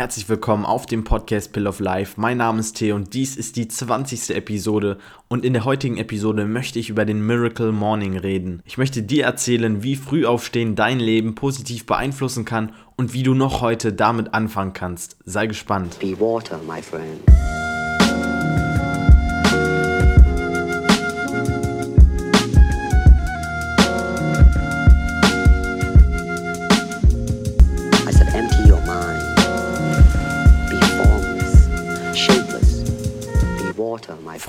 Herzlich willkommen auf dem Podcast Pill of Life. Mein Name ist Theo und dies ist die 20. Episode und in der heutigen Episode möchte ich über den Miracle Morning reden. Ich möchte dir erzählen, wie Frühaufstehen dein Leben positiv beeinflussen kann und wie du noch heute damit anfangen kannst. Sei gespannt. Be water, my friend.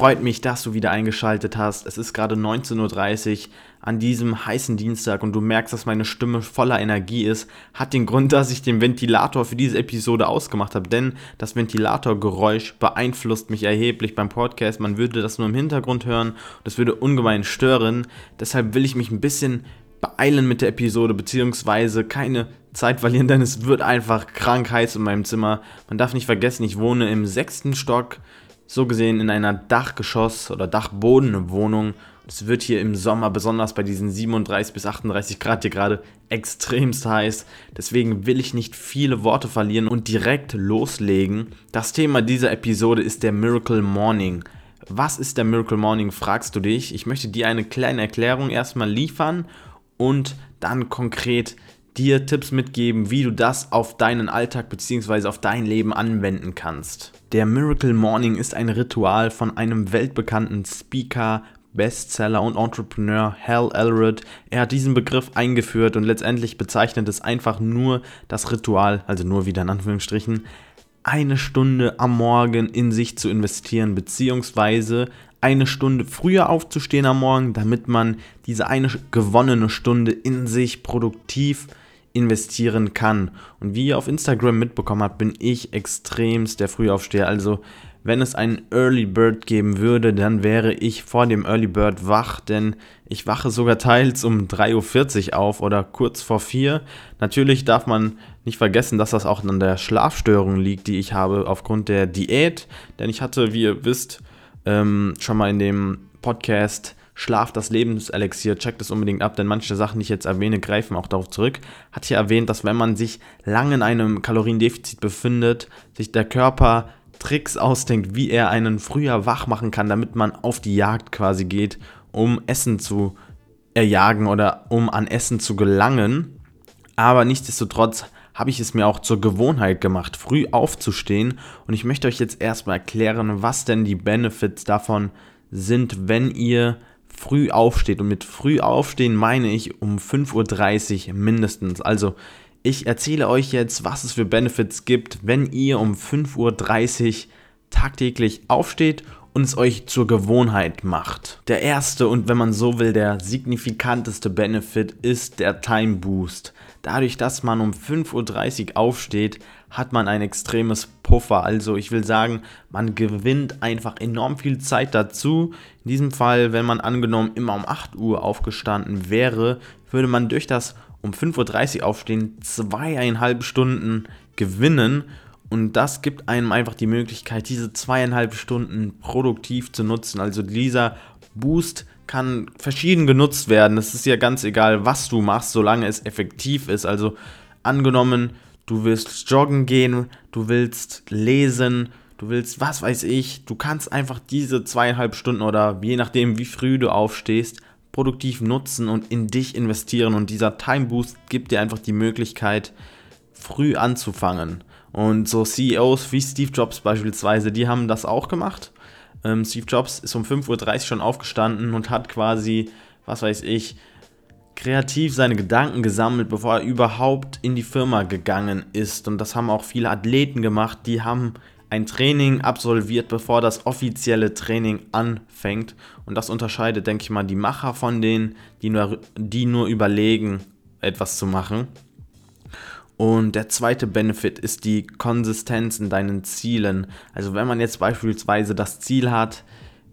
Freut mich, dass du wieder eingeschaltet hast. Es ist gerade 19.30 Uhr an diesem heißen Dienstag und du merkst, dass meine Stimme voller Energie ist. Hat den Grund, dass ich den Ventilator für diese Episode ausgemacht habe, denn das Ventilatorgeräusch beeinflusst mich erheblich beim Podcast. Man würde das nur im Hintergrund hören und das würde ungemein stören. Deshalb will ich mich ein bisschen beeilen mit der Episode, beziehungsweise keine Zeit verlieren, denn es wird einfach krank heiß in meinem Zimmer. Man darf nicht vergessen, ich wohne im sechsten Stock so gesehen in einer Dachgeschoss- oder Dachbodenwohnung. Es wird hier im Sommer, besonders bei diesen 37 bis 38 Grad hier gerade, extremst heiß. Deswegen will ich nicht viele Worte verlieren und direkt loslegen. Das Thema dieser Episode ist der Miracle Morning. Was ist der Miracle Morning, fragst du dich. Ich möchte dir eine kleine Erklärung erstmal liefern und dann konkret dir Tipps mitgeben, wie du das auf deinen Alltag bzw. auf dein Leben anwenden kannst. Der Miracle Morning ist ein Ritual von einem weltbekannten Speaker, Bestseller und Entrepreneur Hal Elrod. Er hat diesen Begriff eingeführt und letztendlich bezeichnet es einfach nur das Ritual, also nur wieder in Anführungsstrichen, eine Stunde am Morgen in sich zu investieren, beziehungsweise eine Stunde früher aufzustehen am Morgen, damit man diese eine gewonnene Stunde in sich produktiv investieren kann. Und wie ihr auf Instagram mitbekommen habt, bin ich extremst der Frühaufsteher. Also wenn es einen Early Bird geben würde, dann wäre ich vor dem Early Bird wach, denn ich wache sogar teils um 3.40 Uhr auf oder kurz vor 4. Natürlich darf man nicht vergessen, dass das auch an der Schlafstörung liegt, die ich habe aufgrund der Diät, denn ich hatte, wie ihr wisst, ähm, schon mal in dem Podcast Schlaf das Lebenselixier, checkt es unbedingt ab, denn manche Sachen, die ich jetzt erwähne, greifen auch darauf zurück. Hat hier erwähnt, dass wenn man sich lange in einem Kaloriendefizit befindet, sich der Körper Tricks ausdenkt, wie er einen früher wach machen kann, damit man auf die Jagd quasi geht, um Essen zu erjagen oder um an Essen zu gelangen. Aber nichtsdestotrotz habe ich es mir auch zur Gewohnheit gemacht, früh aufzustehen. Und ich möchte euch jetzt erstmal erklären, was denn die Benefits davon sind, wenn ihr früh aufsteht. Und mit früh aufstehen meine ich um 5.30 Uhr mindestens. Also ich erzähle euch jetzt, was es für Benefits gibt, wenn ihr um 5.30 Uhr tagtäglich aufsteht und es euch zur Gewohnheit macht. Der erste und wenn man so will, der signifikanteste Benefit ist der Time Boost. Dadurch, dass man um 5.30 Uhr aufsteht, hat man ein extremes Puffer. Also ich will sagen, man gewinnt einfach enorm viel Zeit dazu. In diesem Fall, wenn man angenommen immer um 8 Uhr aufgestanden wäre, würde man durch das um 5.30 Uhr aufstehen zweieinhalb Stunden gewinnen. Und das gibt einem einfach die Möglichkeit, diese zweieinhalb Stunden produktiv zu nutzen. Also dieser Boost kann verschieden genutzt werden. Es ist ja ganz egal, was du machst, solange es effektiv ist. Also angenommen, du willst joggen gehen, du willst lesen, du willst was weiß ich, du kannst einfach diese zweieinhalb Stunden oder je nachdem, wie früh du aufstehst, produktiv nutzen und in dich investieren. Und dieser Time Boost gibt dir einfach die Möglichkeit, früh anzufangen. Und so CEOs wie Steve Jobs beispielsweise, die haben das auch gemacht. Ähm, Steve Jobs ist um 5.30 Uhr schon aufgestanden und hat quasi, was weiß ich, kreativ seine Gedanken gesammelt, bevor er überhaupt in die Firma gegangen ist. Und das haben auch viele Athleten gemacht, die haben ein Training absolviert, bevor das offizielle Training anfängt. Und das unterscheidet, denke ich mal, die Macher von denen, die nur, die nur überlegen, etwas zu machen. Und der zweite Benefit ist die Konsistenz in deinen Zielen. Also wenn man jetzt beispielsweise das Ziel hat,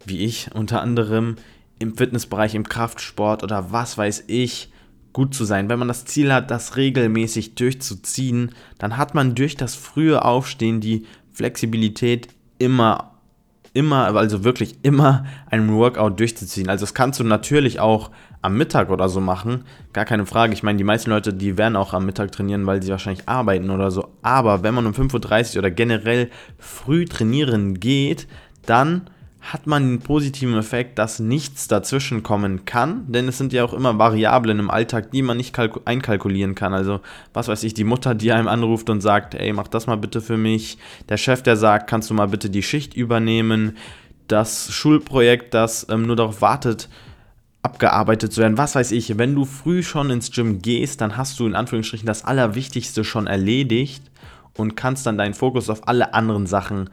wie ich unter anderem im Fitnessbereich, im Kraftsport oder was weiß ich, gut zu sein. Wenn man das Ziel hat, das regelmäßig durchzuziehen, dann hat man durch das frühe Aufstehen die Flexibilität immer, immer, also wirklich immer einen Workout durchzuziehen. Also das kannst du natürlich auch am Mittag oder so machen, gar keine Frage. Ich meine, die meisten Leute, die werden auch am Mittag trainieren, weil sie wahrscheinlich arbeiten oder so. Aber wenn man um 5.30 Uhr oder generell früh trainieren geht, dann hat man den positiven Effekt, dass nichts dazwischen kommen kann, denn es sind ja auch immer Variablen im Alltag, die man nicht einkalkulieren kann. Also, was weiß ich, die Mutter, die einem anruft und sagt, ey, mach das mal bitte für mich. Der Chef, der sagt, kannst du mal bitte die Schicht übernehmen. Das Schulprojekt, das ähm, nur darauf wartet, abgearbeitet zu werden. Was weiß ich, wenn du früh schon ins Gym gehst, dann hast du in Anführungsstrichen das Allerwichtigste schon erledigt und kannst dann deinen Fokus auf alle anderen Sachen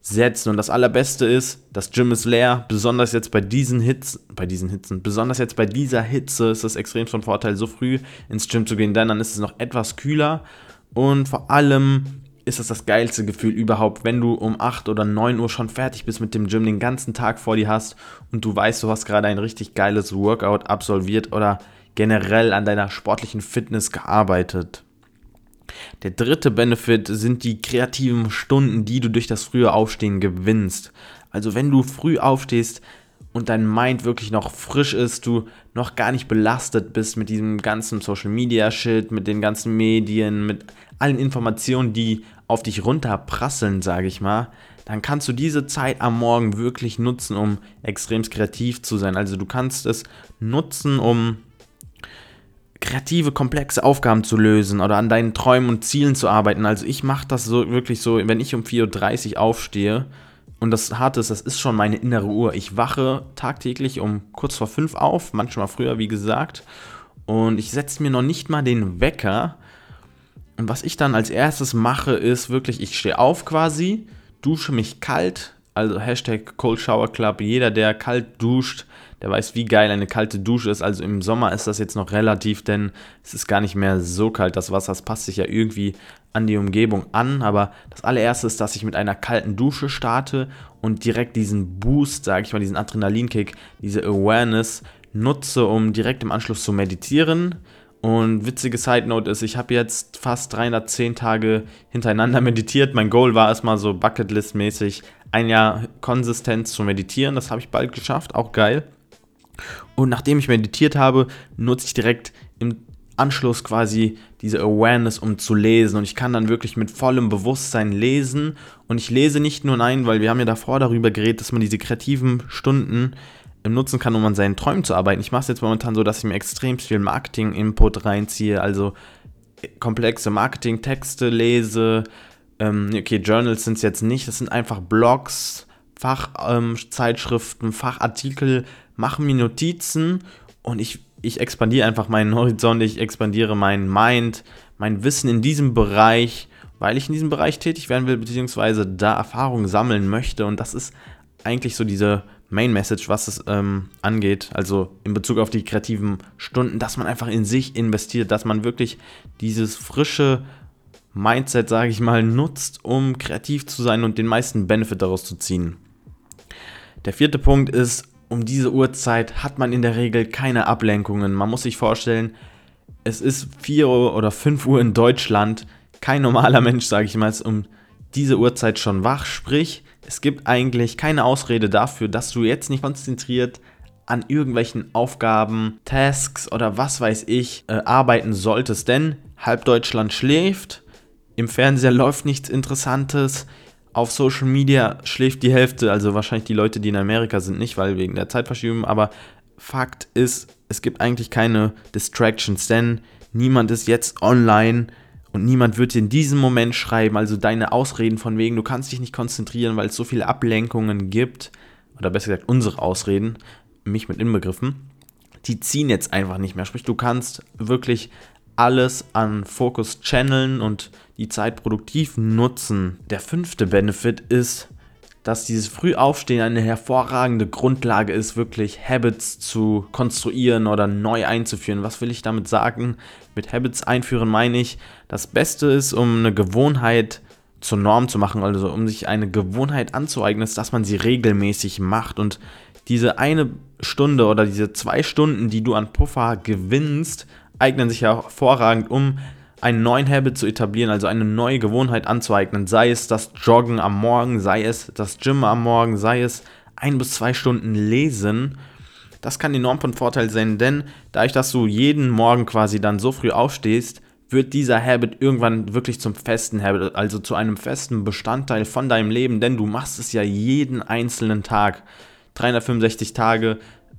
setzen. Und das Allerbeste ist, das Gym ist leer, besonders jetzt bei diesen Hits, bei diesen Hitzen, besonders jetzt bei dieser Hitze ist es extrem von Vorteil, so früh ins Gym zu gehen, denn dann ist es noch etwas kühler und vor allem ist es das geilste Gefühl überhaupt, wenn du um 8 oder 9 Uhr schon fertig bist mit dem Gym, den ganzen Tag vor dir hast und du weißt, du hast gerade ein richtig geiles Workout absolviert oder generell an deiner sportlichen Fitness gearbeitet. Der dritte Benefit sind die kreativen Stunden, die du durch das frühe Aufstehen gewinnst. Also wenn du früh aufstehst und dein Mind wirklich noch frisch ist, du noch gar nicht belastet bist mit diesem ganzen Social Media Shit, mit den ganzen Medien, mit allen Informationen, die auf dich runterprasseln, sage ich mal, dann kannst du diese Zeit am Morgen wirklich nutzen, um extrem kreativ zu sein. Also du kannst es nutzen, um kreative, komplexe Aufgaben zu lösen oder an deinen Träumen und Zielen zu arbeiten. Also ich mache das so wirklich so, wenn ich um 4.30 Uhr aufstehe und das Harte ist, das ist schon meine innere Uhr. Ich wache tagtäglich um kurz vor 5 auf, manchmal früher, wie gesagt. Und ich setze mir noch nicht mal den Wecker. Und was ich dann als erstes mache, ist wirklich, ich stehe auf quasi, dusche mich kalt, also Hashtag Cold Shower Club. Jeder, der kalt duscht, der weiß, wie geil eine kalte Dusche ist. Also im Sommer ist das jetzt noch relativ, denn es ist gar nicht mehr so kalt. Das Wasser das passt sich ja irgendwie an die Umgebung an. Aber das allererste ist, dass ich mit einer kalten Dusche starte und direkt diesen Boost, sage ich mal, diesen Adrenalinkick, diese Awareness nutze, um direkt im Anschluss zu meditieren. Und witzige Side Note ist, ich habe jetzt fast 310 Tage hintereinander meditiert. Mein Goal war es mal so Bucketlist-mäßig, ein Jahr konsistent zu meditieren. Das habe ich bald geschafft, auch geil. Und nachdem ich meditiert habe, nutze ich direkt im Anschluss quasi diese Awareness, um zu lesen. Und ich kann dann wirklich mit vollem Bewusstsein lesen. Und ich lese nicht nur ein, weil wir haben ja davor darüber geredet, dass man diese kreativen Stunden nutzen kann, um an seinen Träumen zu arbeiten. Ich mache es jetzt momentan so, dass ich mir extrem viel Marketing-Input reinziehe, also komplexe Marketing-Texte lese. Ähm, okay, Journals sind es jetzt nicht, das sind einfach Blogs, Fachzeitschriften, ähm, Fachartikel, mache mir Notizen und ich, ich expandiere einfach meinen Horizont, ich expandiere meinen Mind, mein Wissen in diesem Bereich, weil ich in diesem Bereich tätig werden will, beziehungsweise da Erfahrung sammeln möchte. Und das ist eigentlich so diese Main Message, was es ähm, angeht, also in Bezug auf die kreativen Stunden, dass man einfach in sich investiert, dass man wirklich dieses frische Mindset, sage ich mal, nutzt, um kreativ zu sein und den meisten Benefit daraus zu ziehen. Der vierte Punkt ist, um diese Uhrzeit hat man in der Regel keine Ablenkungen. Man muss sich vorstellen, es ist 4 Uhr oder 5 Uhr in Deutschland. Kein normaler Mensch, sage ich mal, ist um diese Uhrzeit schon wach. Sprich, es gibt eigentlich keine Ausrede dafür, dass du jetzt nicht konzentriert an irgendwelchen Aufgaben, Tasks oder was weiß ich äh, arbeiten solltest. Denn halb Deutschland schläft, im Fernseher läuft nichts Interessantes, auf Social Media schläft die Hälfte, also wahrscheinlich die Leute, die in Amerika sind, nicht, weil wegen der Zeitverschiebung, aber Fakt ist, es gibt eigentlich keine Distractions, denn niemand ist jetzt online und niemand wird dir in diesem Moment schreiben, also deine Ausreden von wegen, du kannst dich nicht konzentrieren, weil es so viele Ablenkungen gibt, oder besser gesagt unsere Ausreden, mich mit inbegriffen, die ziehen jetzt einfach nicht mehr. Sprich, du kannst wirklich alles an Fokus channeln und die Zeit produktiv nutzen. Der fünfte Benefit ist, dass dieses Frühaufstehen eine hervorragende Grundlage ist, wirklich Habits zu konstruieren oder neu einzuführen. Was will ich damit sagen? Mit Habits einführen meine ich, das Beste ist, um eine Gewohnheit zur Norm zu machen, also um sich eine Gewohnheit anzueignen, ist, dass man sie regelmäßig macht und diese eine Stunde oder diese zwei Stunden, die du an Puffer gewinnst, eignen sich hervorragend, um einen neuen Habit zu etablieren, also eine neue Gewohnheit anzueignen, sei es das Joggen am Morgen, sei es das Gym am Morgen, sei es ein bis zwei Stunden lesen. Das kann enorm von Vorteil sein, denn dadurch, dass du jeden Morgen quasi dann so früh aufstehst, wird dieser Habit irgendwann wirklich zum festen Habit, also zu einem festen Bestandteil von deinem Leben, denn du machst es ja jeden einzelnen Tag. 365 Tage,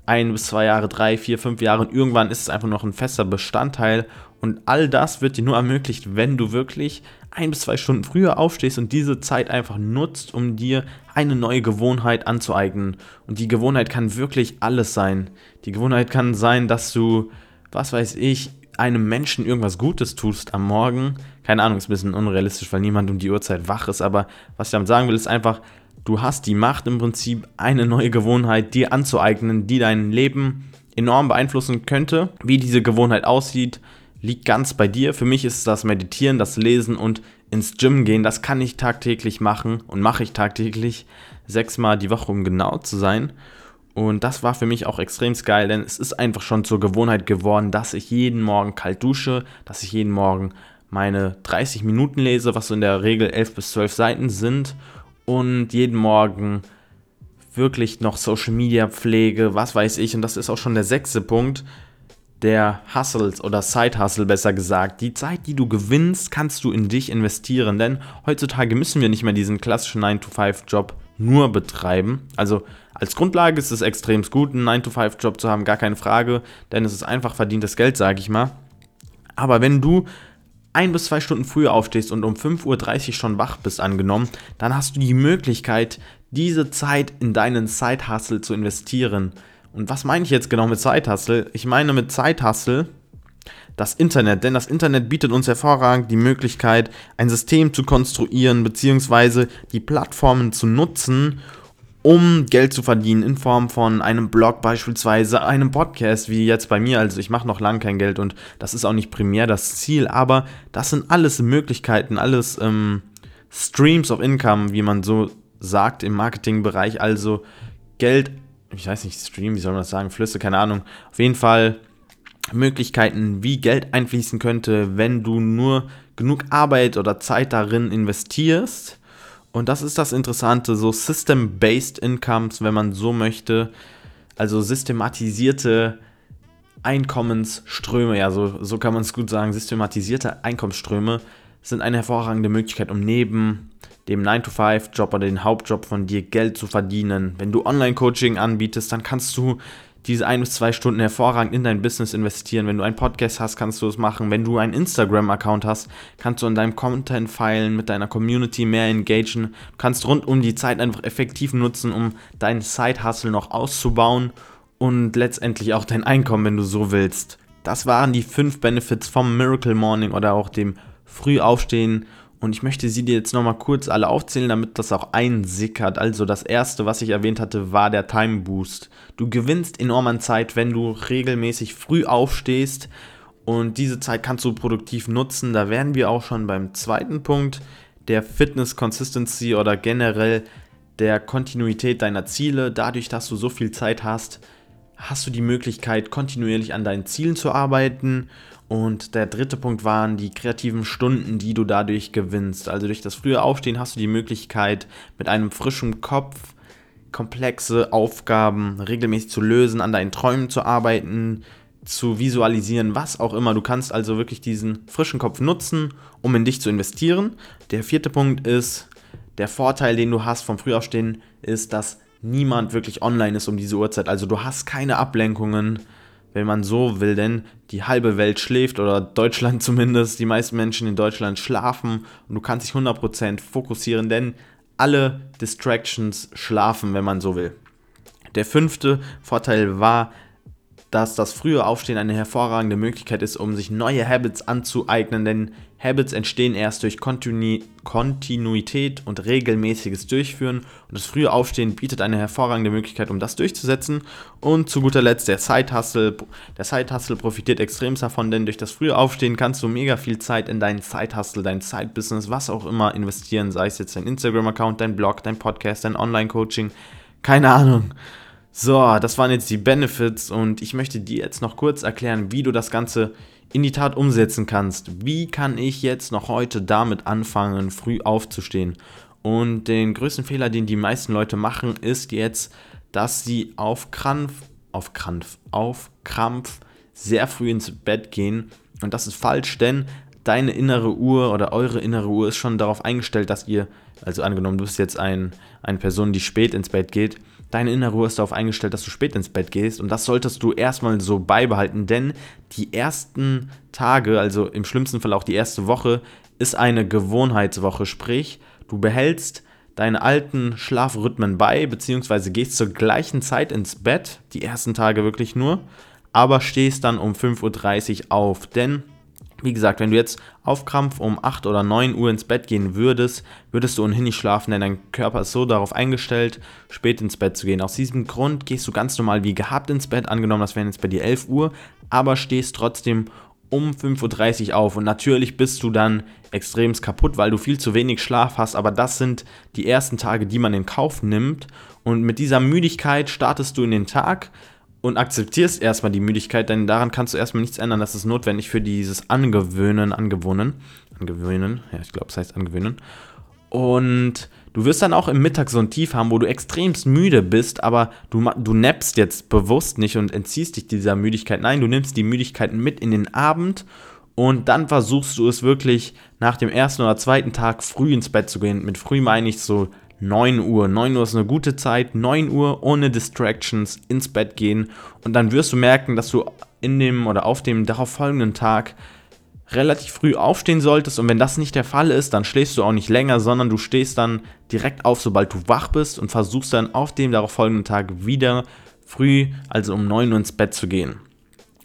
ein bis zwei Jahre, drei, vier, fünf Jahre und irgendwann ist es einfach noch ein fester Bestandteil und all das wird dir nur ermöglicht, wenn du wirklich ein bis zwei Stunden früher aufstehst und diese Zeit einfach nutzt, um dir eine neue Gewohnheit anzueignen. Und die Gewohnheit kann wirklich alles sein. Die Gewohnheit kann sein, dass du, was weiß ich, einem Menschen irgendwas Gutes tust am Morgen. Keine Ahnung, ist ein bisschen unrealistisch, weil niemand um die Uhrzeit wach ist. Aber was ich damit sagen will, ist einfach, du hast die Macht im Prinzip, eine neue Gewohnheit dir anzueignen, die dein Leben enorm beeinflussen könnte. Wie diese Gewohnheit aussieht, liegt ganz bei dir. Für mich ist das Meditieren, das Lesen und ins Gym gehen. Das kann ich tagtäglich machen und mache ich tagtäglich sechsmal die Woche, um genau zu sein. Und das war für mich auch extrem geil, denn es ist einfach schon zur Gewohnheit geworden, dass ich jeden Morgen kalt dusche, dass ich jeden Morgen meine 30 Minuten lese, was so in der Regel 11 bis 12 Seiten sind. Und jeden Morgen wirklich noch Social Media pflege, was weiß ich. Und das ist auch schon der sechste Punkt der Hustles oder Side-Hustle besser gesagt. Die Zeit, die du gewinnst, kannst du in dich investieren, denn heutzutage müssen wir nicht mehr diesen klassischen 9-to-5-Job nur betreiben. Also als Grundlage ist es extrem gut, einen 9-to-5-Job zu haben, gar keine Frage, denn es ist einfach verdientes Geld, sage ich mal. Aber wenn du ein bis zwei Stunden früher aufstehst und um 5.30 Uhr schon wach bist, angenommen, dann hast du die Möglichkeit, diese Zeit in deinen Side-Hustle zu investieren. Und was meine ich jetzt genau mit Zeithassel? Ich meine mit Zeithassel das Internet, denn das Internet bietet uns hervorragend die Möglichkeit, ein System zu konstruieren, beziehungsweise die Plattformen zu nutzen, um Geld zu verdienen in Form von einem Blog beispielsweise, einem Podcast, wie jetzt bei mir. Also ich mache noch lange kein Geld und das ist auch nicht primär das Ziel, aber das sind alles Möglichkeiten, alles ähm, Streams of Income, wie man so sagt im Marketingbereich, also Geld ich weiß nicht, Stream, wie soll man das sagen, Flüsse, keine Ahnung. Auf jeden Fall Möglichkeiten, wie Geld einfließen könnte, wenn du nur genug Arbeit oder Zeit darin investierst. Und das ist das Interessante, so System-Based Incomes, wenn man so möchte, also systematisierte Einkommensströme, ja, so, so kann man es gut sagen, systematisierte Einkommensströme sind eine hervorragende Möglichkeit, um neben dem 9-to-5-Job oder den Hauptjob von dir Geld zu verdienen. Wenn du Online-Coaching anbietest, dann kannst du diese ein bis zwei Stunden hervorragend in dein Business investieren. Wenn du einen Podcast hast, kannst du es machen. Wenn du einen Instagram-Account hast, kannst du in deinem Content feilen, mit deiner Community mehr engagen. Du kannst rund um die Zeit einfach effektiv nutzen, um deinen Side-Hustle noch auszubauen und letztendlich auch dein Einkommen, wenn du so willst. Das waren die fünf Benefits vom Miracle Morning oder auch dem Frühaufstehen und ich möchte sie dir jetzt nochmal kurz alle aufzählen, damit das auch einsickert. Also das erste, was ich erwähnt hatte, war der Time Boost. Du gewinnst enorm an Zeit, wenn du regelmäßig früh aufstehst. Und diese Zeit kannst du produktiv nutzen. Da wären wir auch schon beim zweiten Punkt, der Fitness Consistency oder generell der Kontinuität deiner Ziele. Dadurch, dass du so viel Zeit hast, hast du die Möglichkeit, kontinuierlich an deinen Zielen zu arbeiten und der dritte Punkt waren die kreativen Stunden, die du dadurch gewinnst. Also durch das frühe Aufstehen hast du die Möglichkeit, mit einem frischen Kopf komplexe Aufgaben regelmäßig zu lösen, an deinen Träumen zu arbeiten, zu visualisieren, was auch immer. Du kannst also wirklich diesen frischen Kopf nutzen, um in dich zu investieren. Der vierte Punkt ist, der Vorteil, den du hast vom Frühaufstehen, ist, dass niemand wirklich online ist um diese Uhrzeit. Also du hast keine Ablenkungen wenn man so will, denn die halbe Welt schläft oder Deutschland zumindest, die meisten Menschen in Deutschland schlafen und du kannst dich 100% fokussieren, denn alle Distractions schlafen, wenn man so will. Der fünfte Vorteil war, dass das frühe Aufstehen eine hervorragende Möglichkeit ist, um sich neue Habits anzueignen, denn Habits entstehen erst durch Kontinu Kontinuität und regelmäßiges Durchführen und das frühe Aufstehen bietet eine hervorragende Möglichkeit, um das durchzusetzen. Und zu guter Letzt der Side-Hustle. Der Side-Hustle profitiert extrem davon, denn durch das frühe Aufstehen kannst du mega viel Zeit in deinen Side-Hustle, dein Side-Business, was auch immer investieren, sei es jetzt dein Instagram-Account, dein Blog, dein Podcast, dein Online-Coaching, keine Ahnung. So, das waren jetzt die Benefits und ich möchte dir jetzt noch kurz erklären, wie du das Ganze in die Tat umsetzen kannst. Wie kann ich jetzt noch heute damit anfangen, früh aufzustehen? Und den größten Fehler, den die meisten Leute machen, ist jetzt, dass sie auf Krampf auf Krampf, auf Krampf sehr früh ins Bett gehen. Und das ist falsch, denn deine innere Uhr oder eure innere Uhr ist schon darauf eingestellt, dass ihr, also angenommen, du bist jetzt ein, eine Person, die spät ins Bett geht, deine innere Uhr ist darauf eingestellt, dass du spät ins Bett gehst und das solltest du erstmal so beibehalten, denn die ersten Tage, also im schlimmsten Fall auch die erste Woche, ist eine Gewohnheitswoche, sprich, du behältst deine alten Schlafrhythmen bei, beziehungsweise gehst zur gleichen Zeit ins Bett, die ersten Tage wirklich nur, aber stehst dann um 5.30 Uhr auf, denn wie gesagt, wenn du jetzt auf Krampf um 8 oder 9 Uhr ins Bett gehen würdest, würdest du ohnehin nicht schlafen, denn dein Körper ist so darauf eingestellt, spät ins Bett zu gehen. Aus diesem Grund gehst du ganz normal wie gehabt ins Bett, angenommen, das wären jetzt bei dir 11 Uhr, aber stehst trotzdem um 5.30 Uhr auf. Und natürlich bist du dann extremst kaputt, weil du viel zu wenig Schlaf hast, aber das sind die ersten Tage, die man in Kauf nimmt. Und mit dieser Müdigkeit startest du in den Tag, und akzeptierst erstmal die Müdigkeit, denn daran kannst du erstmal nichts ändern. Das ist notwendig für dieses Angewöhnen, Angewohnen, Angewöhnen, ja, ich glaube, es heißt Angewöhnen. Und du wirst dann auch im Mittag so ein Tief haben, wo du extremst müde bist, aber du, du nappst jetzt bewusst nicht und entziehst dich dieser Müdigkeit. Nein, du nimmst die Müdigkeit mit in den Abend und dann versuchst du es wirklich nach dem ersten oder zweiten Tag früh ins Bett zu gehen. Mit früh meine ich so 9 Uhr. 9 Uhr ist eine gute Zeit. 9 Uhr ohne Distractions ins Bett gehen. Und dann wirst du merken, dass du in dem oder auf dem darauf folgenden Tag relativ früh aufstehen solltest. Und wenn das nicht der Fall ist, dann schläfst du auch nicht länger, sondern du stehst dann direkt auf, sobald du wach bist und versuchst dann auf dem darauf folgenden Tag wieder früh, also um 9 Uhr ins Bett zu gehen.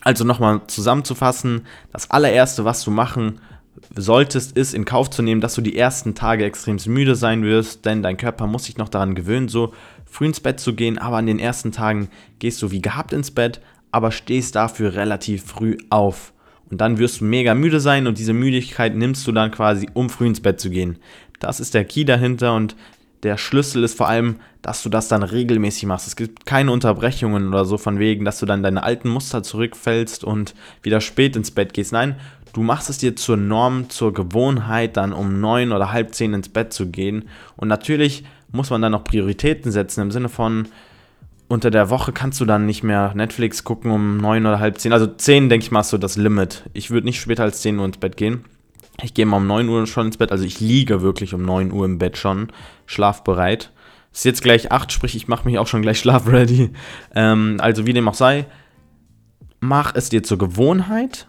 Also nochmal zusammenzufassen, das allererste, was du machen solltest, ist in Kauf zu nehmen, dass du die ersten Tage extrem müde sein wirst, denn dein Körper muss sich noch daran gewöhnen, so früh ins Bett zu gehen, aber an den ersten Tagen gehst du wie gehabt ins Bett, aber stehst dafür relativ früh auf. Und dann wirst du mega müde sein und diese Müdigkeit nimmst du dann quasi, um früh ins Bett zu gehen. Das ist der Key dahinter und der Schlüssel ist vor allem, dass du das dann regelmäßig machst. Es gibt keine Unterbrechungen oder so von wegen, dass du dann deine alten Muster zurückfällst und wieder spät ins Bett gehst. Nein, du machst es dir zur Norm, zur Gewohnheit, dann um neun oder halb zehn ins Bett zu gehen. Und natürlich muss man dann noch Prioritäten setzen im Sinne von, unter der Woche kannst du dann nicht mehr Netflix gucken um neun oder halb zehn. Also zehn, denke ich mal, ist so das Limit. Ich würde nicht später als zehn Uhr ins Bett gehen. Ich gehe mal um 9 Uhr schon ins Bett, also ich liege wirklich um 9 Uhr im Bett schon, schlafbereit. Ist jetzt gleich 8, sprich, ich mache mich auch schon gleich schlafready. Ähm, also wie dem auch sei, mach es dir zur Gewohnheit,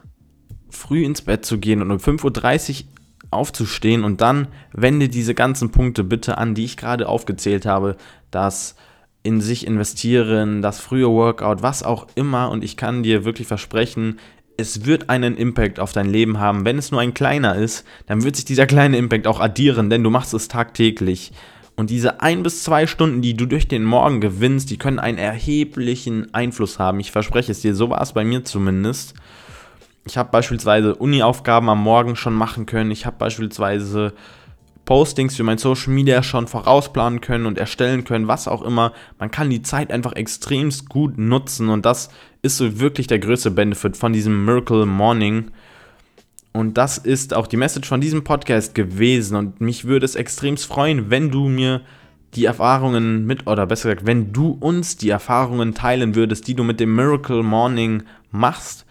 früh ins Bett zu gehen und um 5.30 Uhr aufzustehen und dann wende diese ganzen Punkte bitte an, die ich gerade aufgezählt habe, das in sich investieren, das frühe Workout, was auch immer und ich kann dir wirklich versprechen, es wird einen Impact auf dein Leben haben. Wenn es nur ein kleiner ist, dann wird sich dieser kleine Impact auch addieren, denn du machst es tagtäglich. Und diese ein bis zwei Stunden, die du durch den Morgen gewinnst, die können einen erheblichen Einfluss haben. Ich verspreche es dir, so war es bei mir zumindest. Ich habe beispielsweise Uni-Aufgaben am Morgen schon machen können. Ich habe beispielsweise Postings für mein Social Media schon vorausplanen können und erstellen können, was auch immer. Man kann die Zeit einfach extremst gut nutzen und das ist so wirklich der größte Benefit von diesem Miracle Morning. Und das ist auch die Message von diesem Podcast gewesen und mich würde es extremst freuen, wenn du mir die Erfahrungen mit, oder besser gesagt, wenn du uns die Erfahrungen teilen würdest, die du mit dem Miracle Morning machst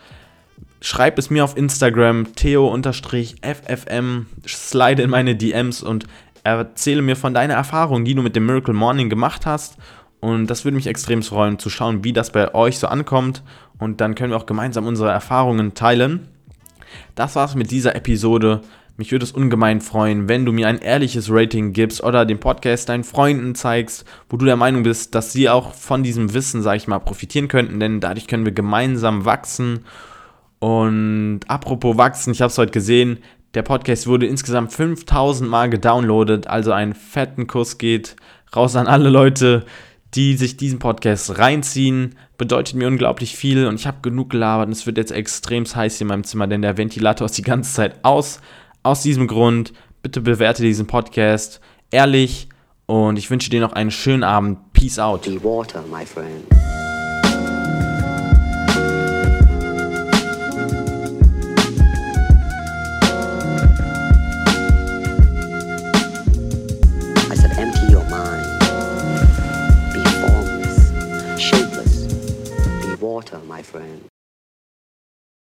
schreib es mir auf Instagram, theo-ffm, slide in meine DMs und erzähle mir von deiner Erfahrung, die du mit dem Miracle Morning gemacht hast. Und das würde mich extrem freuen, zu schauen, wie das bei euch so ankommt. Und dann können wir auch gemeinsam unsere Erfahrungen teilen. Das war's mit dieser Episode. Mich würde es ungemein freuen, wenn du mir ein ehrliches Rating gibst oder den Podcast deinen Freunden zeigst, wo du der Meinung bist, dass sie auch von diesem Wissen, sag ich mal, profitieren könnten, denn dadurch können wir gemeinsam wachsen und apropos wachsen, ich habe es heute gesehen, der Podcast wurde insgesamt 5000 Mal gedownloadet, also einen fetten Kuss geht raus an alle Leute, die sich diesen Podcast reinziehen. Bedeutet mir unglaublich viel und ich habe genug gelabert und es wird jetzt extrem heiß in meinem Zimmer, denn der Ventilator ist die ganze Zeit aus. Aus diesem Grund, bitte bewerte diesen Podcast ehrlich und ich wünsche dir noch einen schönen Abend. Peace out. Be water, my friend. friend.